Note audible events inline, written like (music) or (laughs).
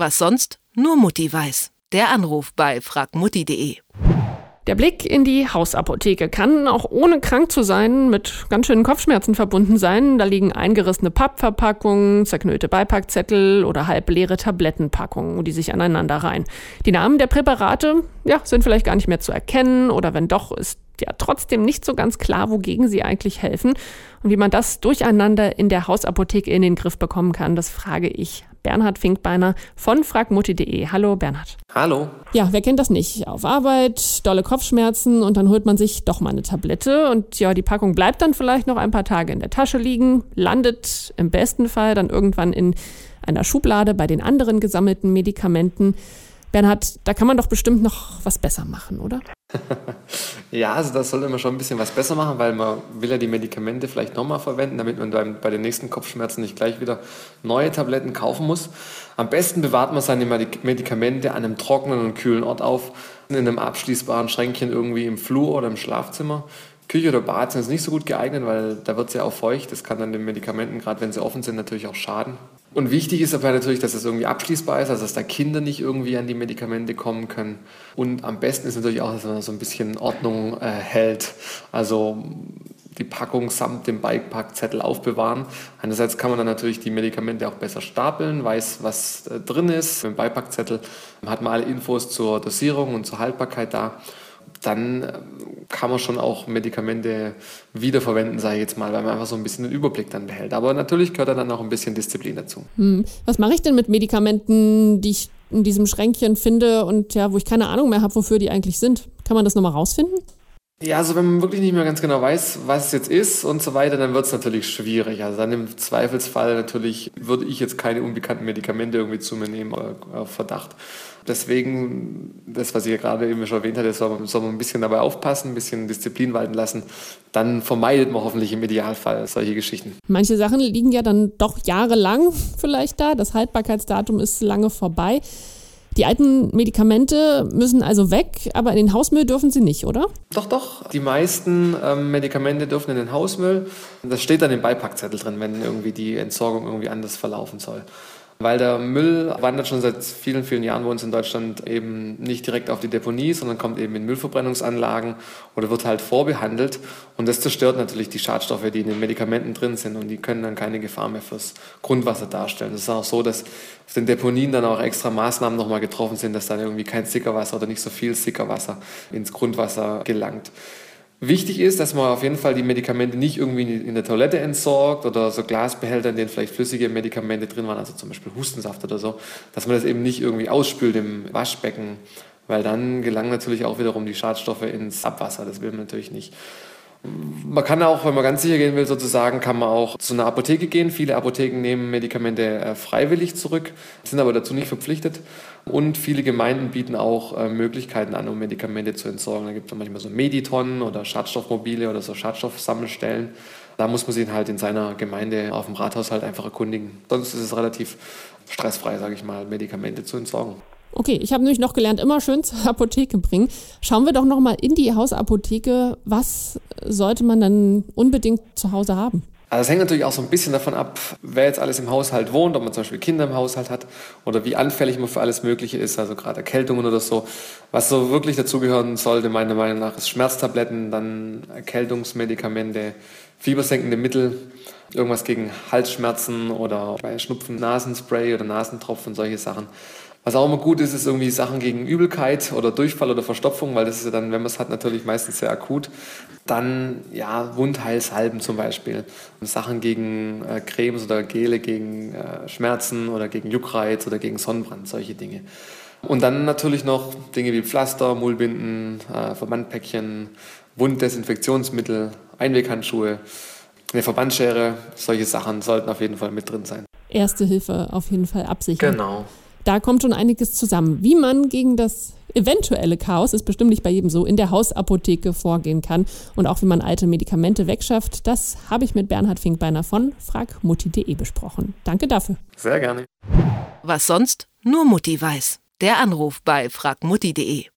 Was sonst nur Mutti weiß. Der Anruf bei fragmutti.de. Der Blick in die Hausapotheke kann auch ohne krank zu sein mit ganz schönen Kopfschmerzen verbunden sein. Da liegen eingerissene Pappverpackungen, zerknüllte Beipackzettel oder halbleere Tablettenpackungen, die sich aneinander reihen. Die Namen der Präparate ja, sind vielleicht gar nicht mehr zu erkennen oder wenn doch, ist ja trotzdem nicht so ganz klar, wogegen sie eigentlich helfen. Und wie man das durcheinander in der Hausapotheke in den Griff bekommen kann, das frage ich Bernhard Finkbeiner von fragmutti.de. Hallo Bernhard. Hallo. Ja, wer kennt das nicht? Auf Arbeit, dolle Kopfschmerzen und dann holt man sich doch mal eine Tablette und ja, die Packung bleibt dann vielleicht noch ein paar Tage in der Tasche liegen, landet im besten Fall dann irgendwann in einer Schublade bei den anderen gesammelten Medikamenten. Bernhard, da kann man doch bestimmt noch was besser machen, oder? (laughs) ja, also das sollte man schon ein bisschen was besser machen, weil man will ja die Medikamente vielleicht nochmal verwenden, damit man beim, bei den nächsten Kopfschmerzen nicht gleich wieder neue Tabletten kaufen muss. Am besten bewahrt man seine Medikamente an einem trockenen und kühlen Ort auf, in einem abschließbaren Schränkchen irgendwie im Flur oder im Schlafzimmer. Küche oder Bad sind nicht so gut geeignet, weil da wird es ja auch feucht. Das kann dann den Medikamenten, gerade wenn sie offen sind, natürlich auch schaden. Und wichtig ist aber natürlich, dass es irgendwie abschließbar ist, also dass da Kinder nicht irgendwie an die Medikamente kommen können. Und am besten ist natürlich auch, dass man so ein bisschen Ordnung äh, hält. Also die Packung samt dem Beipackzettel aufbewahren. Einerseits kann man dann natürlich die Medikamente auch besser stapeln, weiß, was äh, drin ist. Mit dem Beipackzettel hat man alle Infos zur Dosierung und zur Haltbarkeit da dann ähm, kann man schon auch Medikamente wiederverwenden, sage ich jetzt mal, weil man einfach so ein bisschen den Überblick dann behält. Aber natürlich gehört dann auch ein bisschen Disziplin dazu. Hm. Was mache ich denn mit Medikamenten, die ich in diesem Schränkchen finde und ja, wo ich keine Ahnung mehr habe, wofür die eigentlich sind? Kann man das nochmal rausfinden? Ja, also wenn man wirklich nicht mehr ganz genau weiß, was es jetzt ist und so weiter, dann wird es natürlich schwierig. Also dann im Zweifelsfall natürlich würde ich jetzt keine unbekannten Medikamente irgendwie zu mir nehmen auf Verdacht. Deswegen, das, was ich ja gerade eben schon erwähnt hatte, soll man, soll man ein bisschen dabei aufpassen, ein bisschen Disziplin walten lassen. Dann vermeidet man hoffentlich im Idealfall solche Geschichten. Manche Sachen liegen ja dann doch jahrelang vielleicht da. Das Haltbarkeitsdatum ist lange vorbei. Die alten Medikamente müssen also weg, aber in den Hausmüll dürfen sie nicht, oder? Doch, doch. Die meisten ähm, Medikamente dürfen in den Hausmüll. Das steht dann im Beipackzettel drin, wenn irgendwie die Entsorgung irgendwie anders verlaufen soll. Weil der Müll wandert schon seit vielen, vielen Jahren bei uns in Deutschland eben nicht direkt auf die Deponie, sondern kommt eben in Müllverbrennungsanlagen oder wird halt vorbehandelt. Und das zerstört natürlich die Schadstoffe, die in den Medikamenten drin sind und die können dann keine Gefahr mehr fürs Grundwasser darstellen. Es ist auch so, dass auf den Deponien dann auch extra Maßnahmen nochmal getroffen sind, dass dann irgendwie kein Sickerwasser oder nicht so viel Sickerwasser ins Grundwasser gelangt. Wichtig ist, dass man auf jeden Fall die Medikamente nicht irgendwie in der Toilette entsorgt oder so Glasbehälter, in denen vielleicht flüssige Medikamente drin waren, also zum Beispiel Hustensaft oder so, dass man das eben nicht irgendwie ausspült im Waschbecken, weil dann gelangen natürlich auch wiederum die Schadstoffe ins Abwasser. Das will man natürlich nicht. Man kann auch, wenn man ganz sicher gehen will, sozusagen, kann man auch zu einer Apotheke gehen. Viele Apotheken nehmen Medikamente äh, freiwillig zurück, sind aber dazu nicht verpflichtet. Und viele Gemeinden bieten auch äh, Möglichkeiten an, um Medikamente zu entsorgen. Da gibt es manchmal so Meditonnen oder Schadstoffmobile oder so Schadstoffsammelstellen. Da muss man sich halt in seiner Gemeinde auf dem Rathaus halt einfach erkundigen. Sonst ist es relativ stressfrei, sage ich mal, Medikamente zu entsorgen. Okay, ich habe nämlich noch gelernt, immer schön zur (laughs) Apotheke bringen. Schauen wir doch noch mal in die Hausapotheke. Was sollte man dann unbedingt zu Hause haben? Also es hängt natürlich auch so ein bisschen davon ab, wer jetzt alles im Haushalt wohnt, ob man zum Beispiel Kinder im Haushalt hat oder wie anfällig man für alles Mögliche ist, also gerade Erkältungen oder so. Was so wirklich dazugehören sollte, meiner Meinung nach, ist Schmerztabletten, dann Erkältungsmedikamente, fiebersenkende Mittel, irgendwas gegen Halsschmerzen oder bei Schnupfen, Nasenspray oder Nasentropfen, solche Sachen. Was auch immer gut ist, ist irgendwie Sachen gegen Übelkeit oder Durchfall oder Verstopfung, weil das ist ja dann, wenn man es hat, natürlich meistens sehr akut. Dann ja Wundheilsalben zum Beispiel. Sachen gegen äh, Cremes oder Gele gegen äh, Schmerzen oder gegen Juckreiz oder gegen Sonnenbrand, solche Dinge. Und dann natürlich noch Dinge wie Pflaster, Mullbinden, äh, Verbandpäckchen, Wunddesinfektionsmittel, Einweghandschuhe, eine Verbandschere, solche Sachen sollten auf jeden Fall mit drin sein. Erste Hilfe auf jeden Fall absichern. Genau. Da kommt schon einiges zusammen. Wie man gegen das eventuelle Chaos, ist bestimmt nicht bei jedem so, in der Hausapotheke vorgehen kann und auch wie man alte Medikamente wegschafft, das habe ich mit Bernhard Finkbeiner von fragmutti.de besprochen. Danke dafür. Sehr gerne. Was sonst nur Mutti weiß. Der Anruf bei fragmutti.de.